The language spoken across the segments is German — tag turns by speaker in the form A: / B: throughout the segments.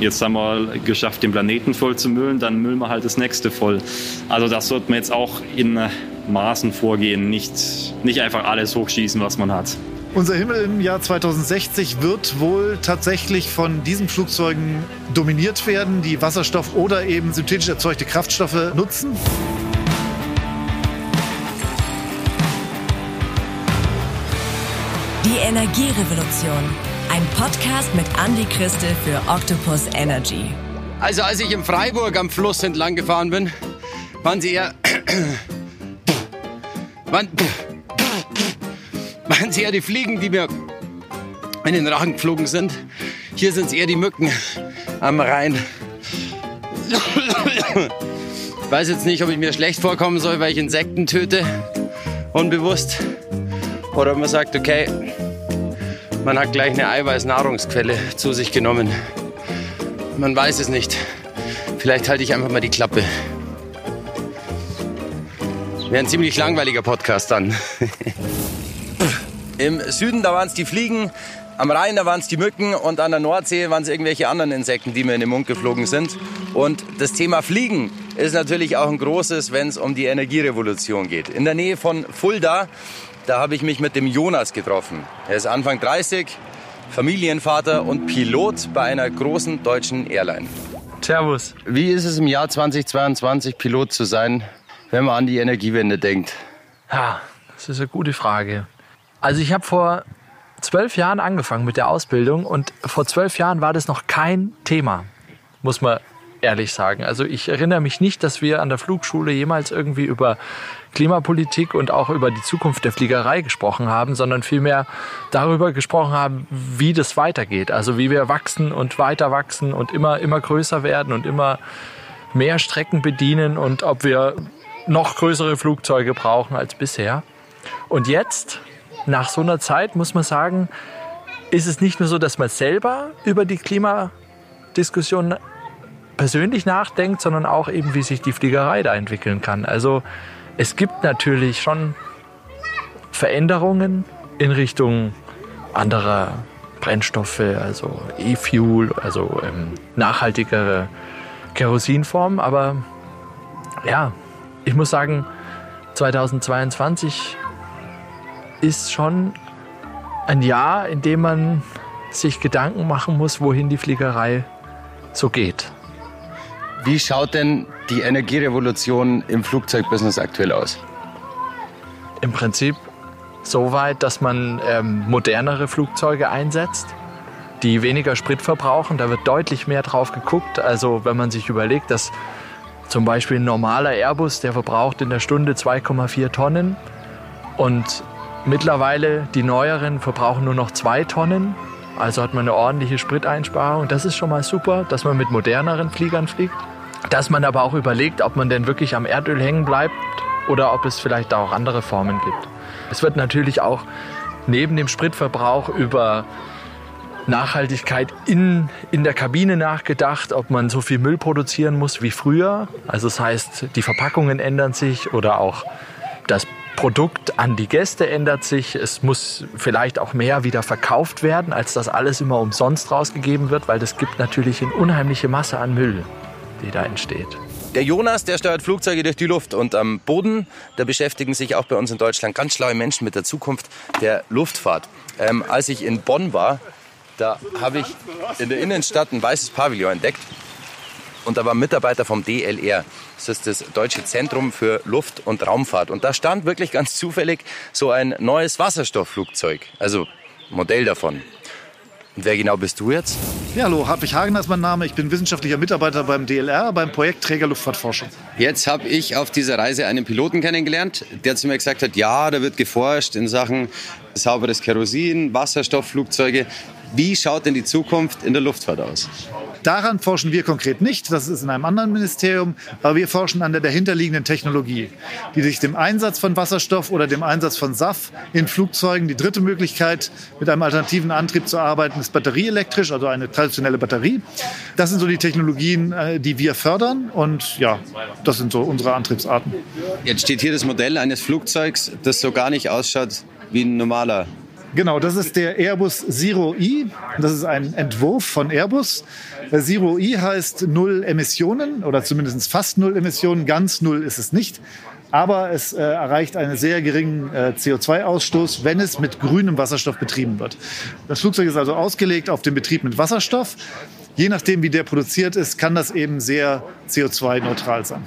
A: Jetzt haben wir geschafft, den Planeten voll zu müllen, dann müllen wir halt das nächste voll. Also das sollte man jetzt auch in Maßen vorgehen, nicht, nicht einfach alles hochschießen, was man hat.
B: Unser Himmel im Jahr 2060 wird wohl tatsächlich von diesen Flugzeugen dominiert werden, die Wasserstoff oder eben synthetisch erzeugte Kraftstoffe nutzen.
C: Die Energierevolution. Ein Podcast mit Andy Christel für Octopus Energy.
D: Also als ich in Freiburg am Fluss entlang gefahren bin, waren sie eher... waren, waren sie eher die Fliegen, die mir in den Rachen geflogen sind. Hier sind es eher die Mücken am Rhein. Ich weiß jetzt nicht, ob ich mir schlecht vorkommen soll, weil ich Insekten töte, unbewusst. Oder ob man sagt, okay, man hat gleich eine Eiweißnahrungsquelle zu sich genommen. Man weiß es nicht. Vielleicht halte ich einfach mal die Klappe. Wäre ein ziemlich langweiliger Podcast dann. Im Süden, da waren es die Fliegen, am Rhein, da waren es die Mücken und an der Nordsee waren es irgendwelche anderen Insekten, die mir in den Mund geflogen sind. Und das Thema Fliegen ist natürlich auch ein großes, wenn es um die Energierevolution geht. In der Nähe von Fulda da habe ich mich mit dem Jonas getroffen. Er ist Anfang 30, Familienvater und Pilot bei einer großen deutschen Airline.
E: Servus.
D: Wie ist es im Jahr 2022 Pilot zu sein, wenn man an die Energiewende denkt?
E: Ja, das ist eine gute Frage. Also ich habe vor zwölf Jahren angefangen mit der Ausbildung und vor zwölf Jahren war das noch kein Thema, muss man ehrlich sagen. Also ich erinnere mich nicht, dass wir an der Flugschule jemals irgendwie über Klimapolitik und auch über die Zukunft der Fliegerei gesprochen haben, sondern vielmehr darüber gesprochen haben, wie das weitergeht. Also wie wir wachsen und weiter wachsen und immer, immer größer werden und immer mehr Strecken bedienen und ob wir noch größere Flugzeuge brauchen als bisher. Und jetzt, nach so einer Zeit, muss man sagen, ist es nicht nur so, dass man selber über die Klimadiskussion persönlich nachdenkt, sondern auch eben, wie sich die Fliegerei da entwickeln kann. Also es gibt natürlich schon Veränderungen in Richtung anderer Brennstoffe, also E-Fuel, also ähm, nachhaltigere Kerosinformen. Aber ja, ich muss sagen, 2022 ist schon ein Jahr, in dem man sich Gedanken machen muss, wohin die Fliegerei so geht.
D: Wie schaut denn die Energierevolution im Flugzeugbusiness aktuell aus?
E: Im Prinzip so weit, dass man ähm, modernere Flugzeuge einsetzt, die weniger Sprit verbrauchen. Da wird deutlich mehr drauf geguckt. Also wenn man sich überlegt, dass zum Beispiel ein normaler Airbus, der verbraucht in der Stunde 2,4 Tonnen und mittlerweile die neueren verbrauchen nur noch 2 Tonnen. Also hat man eine ordentliche Spriteinsparung. Das ist schon mal super, dass man mit moderneren Fliegern fliegt. Dass man aber auch überlegt, ob man denn wirklich am Erdöl hängen bleibt oder ob es vielleicht auch andere Formen gibt. Es wird natürlich auch neben dem Spritverbrauch über Nachhaltigkeit in, in der Kabine nachgedacht, ob man so viel Müll produzieren muss wie früher. Also das heißt, die Verpackungen ändern sich oder auch das Produkt an die Gäste ändert sich. Es muss vielleicht auch mehr wieder verkauft werden, als dass alles immer umsonst rausgegeben wird, weil das gibt natürlich eine unheimliche Masse an Müll die da entsteht.
D: Der Jonas, der steuert Flugzeuge durch die Luft und am Boden, da beschäftigen sich auch bei uns in Deutschland ganz schlaue Menschen mit der Zukunft der Luftfahrt. Ähm, als ich in Bonn war, da habe ich in der Innenstadt ein weißes Pavillon entdeckt und da war ein Mitarbeiter vom DLR. Das ist das Deutsche Zentrum für Luft- und Raumfahrt. Und da stand wirklich ganz zufällig so ein neues Wasserstoffflugzeug, also Modell davon. Und wer genau bist du jetzt?
B: Ja, hallo, Hartwig Hagener ist mein Name. Ich bin wissenschaftlicher Mitarbeiter beim DLR, beim Projekt Träger Luftfahrtforschung.
D: Jetzt habe ich auf dieser Reise einen Piloten kennengelernt, der zu mir gesagt hat, ja, da wird geforscht in Sachen sauberes Kerosin, Wasserstoffflugzeuge. Wie schaut denn die Zukunft in der Luftfahrt aus?
B: Daran forschen wir konkret nicht, das ist in einem anderen Ministerium, aber wir forschen an der dahinterliegenden Technologie, die sich dem Einsatz von Wasserstoff oder dem Einsatz von SAF in Flugzeugen, die dritte Möglichkeit, mit einem alternativen Antrieb zu arbeiten, ist batterieelektrisch, also eine traditionelle Batterie. Das sind so die Technologien, äh, die wir fördern und ja, das sind so unsere Antriebsarten.
D: Jetzt steht hier das Modell eines Flugzeugs, das so gar nicht ausschaut wie ein normaler
B: Genau, das ist der Airbus Zero i. Das ist ein Entwurf von Airbus. Der Zero i heißt null Emissionen oder zumindest fast null Emissionen. Ganz null ist es nicht. Aber es äh, erreicht einen sehr geringen äh, CO2-Ausstoß, wenn es mit grünem Wasserstoff betrieben wird. Das Flugzeug ist also ausgelegt auf den Betrieb mit Wasserstoff je nachdem, wie der produziert ist, kann das eben sehr CO2-neutral sein.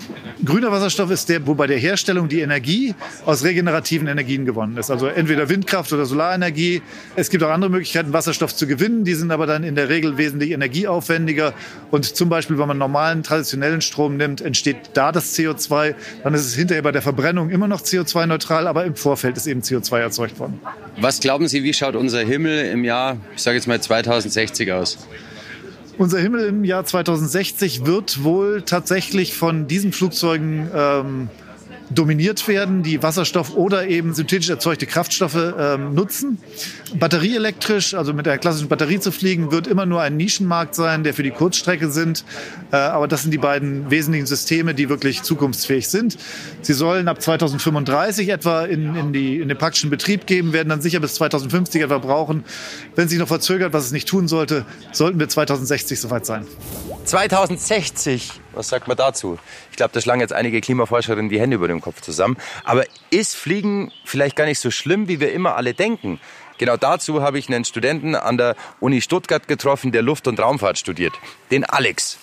B: Grüner Wasserstoff ist der, wo bei der Herstellung die Energie aus regenerativen Energien gewonnen ist. Also entweder Windkraft oder Solarenergie. Es gibt auch andere Möglichkeiten, Wasserstoff zu gewinnen. Die sind aber dann in der Regel wesentlich energieaufwendiger. Und zum Beispiel, wenn man normalen, traditionellen Strom nimmt, entsteht da das CO2. Dann ist es hinterher bei der Verbrennung immer noch CO2-neutral, aber im Vorfeld ist eben CO2 erzeugt worden.
F: Was glauben Sie, wie schaut unser Himmel im Jahr, ich sage jetzt mal 2060 aus?
B: Unser Himmel im Jahr 2060 wird wohl tatsächlich von diesen Flugzeugen ähm, dominiert werden, die Wasserstoff oder eben synthetisch erzeugte Kraftstoffe ähm, nutzen. Batterieelektrisch, also mit einer klassischen Batterie zu fliegen, wird immer nur ein Nischenmarkt sein, der für die Kurzstrecke sind. Äh, aber das sind die beiden wesentlichen Systeme, die wirklich zukunftsfähig sind. Sie sollen ab 2035 etwa in, in, die, in den praktischen Betrieb geben, werden dann sicher bis 2050 etwa brauchen. Wenn sich noch verzögert, was es nicht tun sollte, sollten wir 2060 soweit sein.
D: 2060, was sagt man dazu? Ich glaube, da schlagen jetzt einige Klimaforscherinnen die Hände über dem Kopf zusammen. Aber ist Fliegen vielleicht gar nicht so schlimm, wie wir immer alle denken? Genau dazu habe ich einen Studenten an der Uni Stuttgart getroffen, der Luft- und Raumfahrt studiert, den Alex.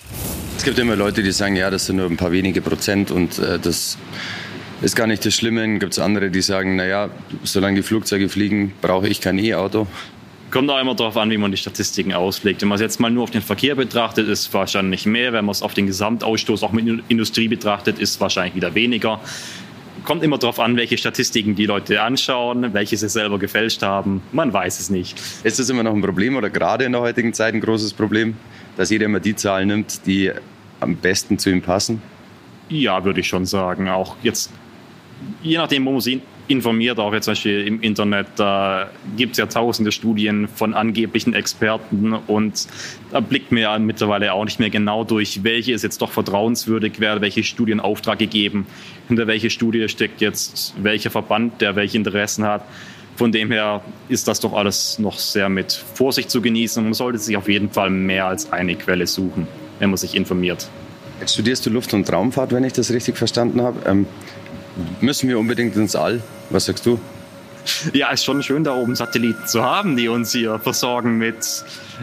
F: Es gibt immer Leute, die sagen, ja, das sind nur ein paar wenige Prozent und äh, das ist gar nicht das Schlimme. Dann gibt es andere, die sagen, naja, solange die Flugzeuge fliegen, brauche ich kein E-Auto.
A: Kommt auch immer darauf an, wie man die Statistiken auslegt. Wenn man es jetzt mal nur auf den Verkehr betrachtet, ist es wahrscheinlich mehr. Wenn man es auf den Gesamtausstoß auch mit Industrie betrachtet, ist es wahrscheinlich wieder weniger. Kommt immer darauf an, welche Statistiken die Leute anschauen, welche sie selber gefälscht haben. Man weiß es nicht.
F: Ist das immer noch ein Problem oder gerade in der heutigen Zeit ein großes Problem, dass jeder immer die Zahlen nimmt, die am besten zu ihm passen?
A: Ja, würde ich schon sagen. Auch jetzt, je nachdem, wo man sie informiert, auch jetzt zum Beispiel im Internet, da gibt es ja tausende Studien von angeblichen Experten und da blickt mir ja mittlerweile auch nicht mehr genau durch, welche ist jetzt doch vertrauenswürdig, wer welche Studie in Auftrag gegeben, hinter welche Studie steckt jetzt welcher Verband, der welche Interessen hat. Von dem her ist das doch alles noch sehr mit Vorsicht zu genießen. Man sollte sich auf jeden Fall mehr als eine Quelle suchen, wenn man sich informiert.
F: Studierst du Luft- und Raumfahrt, wenn ich das richtig verstanden habe. Ähm, müssen wir unbedingt ins All? Was sagst du?
A: Ja, ist schon schön, da oben Satelliten zu haben, die uns hier versorgen mit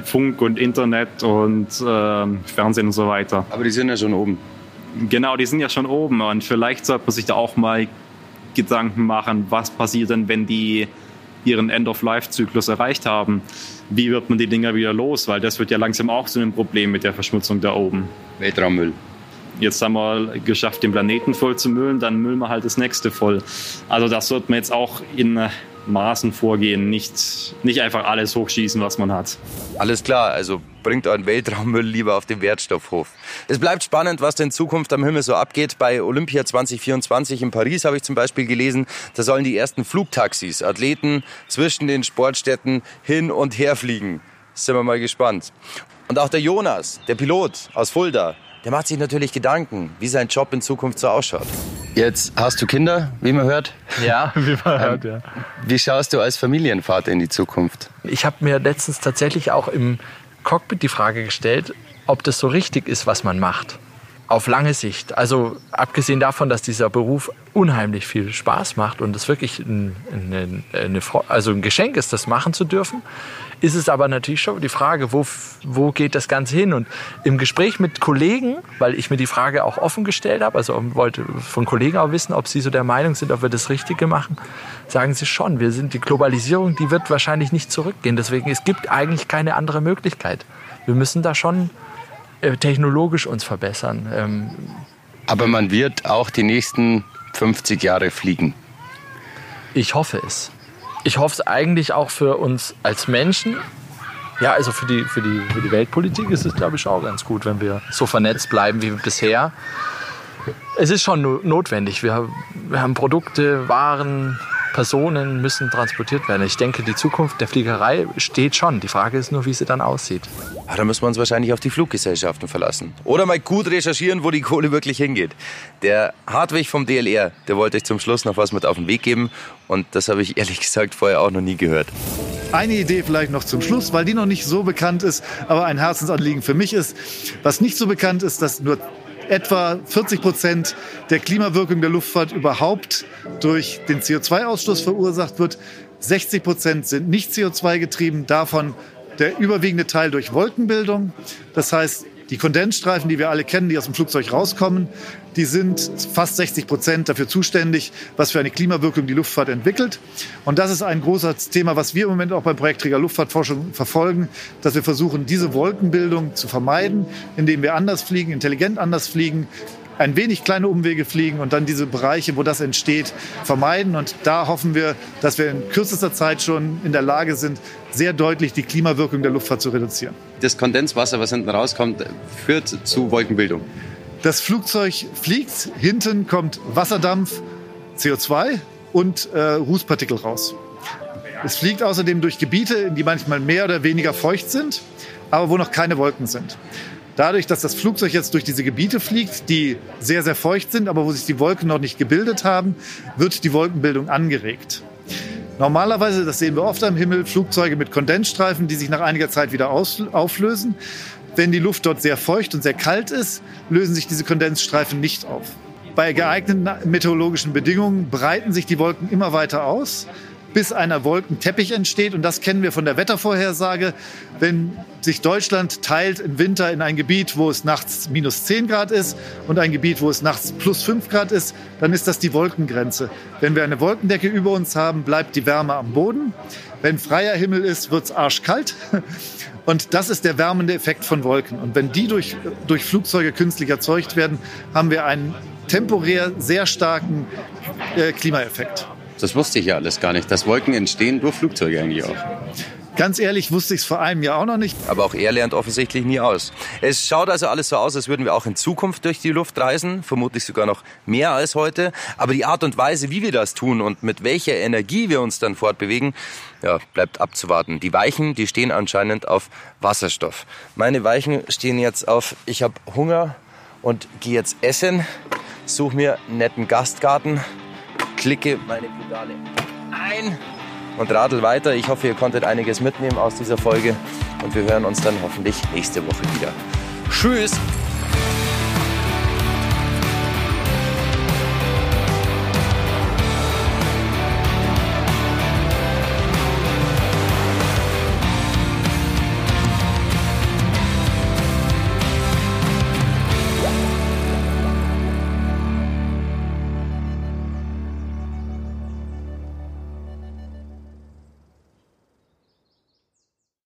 A: Funk und Internet und äh, Fernsehen und so weiter.
F: Aber die sind ja schon oben.
A: Genau, die sind ja schon oben und vielleicht sollte man sich da auch mal Gedanken machen, was passiert denn, wenn die ihren End-of-Life-Zyklus erreicht haben. Wie wird man die Dinger wieder los? Weil das wird ja langsam auch zu einem Problem mit der Verschmutzung da oben.
F: Weltraummüll
A: jetzt haben wir geschafft, den Planeten voll zu müllen, dann müllen wir halt das nächste voll. Also das sollte man jetzt auch in äh, Maßen vorgehen, nicht, nicht einfach alles hochschießen, was man hat.
D: Alles klar, also bringt euren Weltraummüll lieber auf den Wertstoffhof. Es bleibt spannend, was in Zukunft am Himmel so abgeht. Bei Olympia 2024 in Paris habe ich zum Beispiel gelesen, da sollen die ersten Flugtaxis, Athleten zwischen den Sportstätten hin und her fliegen. Sind wir mal gespannt. Und auch der Jonas, der Pilot aus Fulda, der macht sich natürlich Gedanken, wie sein Job in Zukunft so ausschaut.
F: Jetzt hast du Kinder, wie man hört.
E: Ja, wie man hört,
F: ja. Wie schaust du als Familienvater in die Zukunft?
E: Ich habe mir letztens tatsächlich auch im Cockpit die Frage gestellt, ob das so richtig ist, was man macht. Auf lange Sicht. Also abgesehen davon, dass dieser Beruf unheimlich viel Spaß macht und es wirklich ein, eine, eine, also ein Geschenk ist, das machen zu dürfen, ist es aber natürlich schon die Frage, wo, wo geht das Ganze hin? Und im Gespräch mit Kollegen, weil ich mir die Frage auch offen gestellt habe, also wollte von Kollegen auch wissen, ob sie so der Meinung sind, ob wir das Richtige machen, sagen sie schon, wir sind die Globalisierung, die wird wahrscheinlich nicht zurückgehen. Deswegen, es gibt eigentlich keine andere Möglichkeit. Wir müssen da schon technologisch uns verbessern. Ähm,
F: aber man wird auch die nächsten 50 Jahre fliegen.
E: Ich hoffe es ich hoffe es eigentlich auch für uns als Menschen. Ja, also für die, für die, für die Weltpolitik ist es, glaube ich, auch ganz gut, wenn wir so vernetzt bleiben wie bisher. Es ist schon notwendig. Wir, wir haben Produkte, Waren, Personen müssen transportiert werden. Ich denke, die Zukunft der Fliegerei steht schon. Die Frage ist nur, wie sie dann aussieht.
D: Ah, da müssen wir uns wahrscheinlich auf die Fluggesellschaften verlassen. Oder mal gut recherchieren, wo die Kohle wirklich hingeht. Der Hartwig vom DLR, der wollte euch zum Schluss noch was mit auf den Weg geben. Und das habe ich ehrlich gesagt vorher auch noch nie gehört.
B: Eine Idee vielleicht noch zum Schluss, weil die noch nicht so bekannt ist, aber ein Herzensanliegen für mich ist. Was nicht so bekannt ist, dass nur etwa 40 Prozent der Klimawirkung der Luftfahrt überhaupt durch den CO2-Ausstoß verursacht wird. 60 Prozent sind nicht CO2 getrieben, davon der überwiegende Teil durch Wolkenbildung. Das heißt, die Kondensstreifen, die wir alle kennen, die aus dem Flugzeug rauskommen, die sind fast 60 Prozent dafür zuständig, was für eine Klimawirkung die Luftfahrt entwickelt. Und das ist ein großes Thema, was wir im Moment auch beim Projektträger Luftfahrtforschung verfolgen, dass wir versuchen, diese Wolkenbildung zu vermeiden, indem wir anders fliegen, intelligent anders fliegen, ein wenig kleine Umwege fliegen und dann diese Bereiche, wo das entsteht, vermeiden. Und da hoffen wir, dass wir in kürzester Zeit schon in der Lage sind, sehr deutlich die Klimawirkung der Luftfahrt zu reduzieren.
F: Das Kondenswasser, was hinten rauskommt, führt zu Wolkenbildung.
B: Das Flugzeug fliegt, hinten kommt Wasserdampf, CO2 und äh, Rußpartikel raus. Es fliegt außerdem durch Gebiete, die manchmal mehr oder weniger feucht sind, aber wo noch keine Wolken sind. Dadurch, dass das Flugzeug jetzt durch diese Gebiete fliegt, die sehr, sehr feucht sind, aber wo sich die Wolken noch nicht gebildet haben, wird die Wolkenbildung angeregt. Normalerweise, das sehen wir oft am Himmel, Flugzeuge mit Kondensstreifen, die sich nach einiger Zeit wieder auflösen. Wenn die Luft dort sehr feucht und sehr kalt ist, lösen sich diese Kondensstreifen nicht auf. Bei geeigneten meteorologischen Bedingungen breiten sich die Wolken immer weiter aus bis einer Wolkenteppich entsteht. Und das kennen wir von der Wettervorhersage. Wenn sich Deutschland teilt im Winter in ein Gebiet, wo es nachts minus 10 Grad ist und ein Gebiet, wo es nachts plus 5 Grad ist, dann ist das die Wolkengrenze. Wenn wir eine Wolkendecke über uns haben, bleibt die Wärme am Boden. Wenn freier Himmel ist, wird es arschkalt. Und das ist der wärmende Effekt von Wolken. Und wenn die durch, durch Flugzeuge künstlich erzeugt werden, haben wir einen temporär sehr starken äh, Klimaeffekt.
F: Das wusste ich ja alles gar nicht, dass Wolken entstehen durch Flugzeuge eigentlich auch.
B: Ganz ehrlich wusste ich es vor einem Jahr auch noch nicht.
D: Aber auch er lernt offensichtlich nie aus. Es schaut also alles so aus, als würden wir auch in Zukunft durch die Luft reisen, vermutlich sogar noch mehr als heute. Aber die Art und Weise, wie wir das tun und mit welcher Energie wir uns dann fortbewegen, ja, bleibt abzuwarten. Die Weichen, die stehen anscheinend auf Wasserstoff. Meine Weichen stehen jetzt auf, ich habe Hunger und gehe jetzt essen, suche mir einen netten Gastgarten klicke meine Pedale ein und radel weiter. Ich hoffe, ihr konntet einiges mitnehmen aus dieser Folge und wir hören uns dann hoffentlich nächste Woche wieder. Tschüss!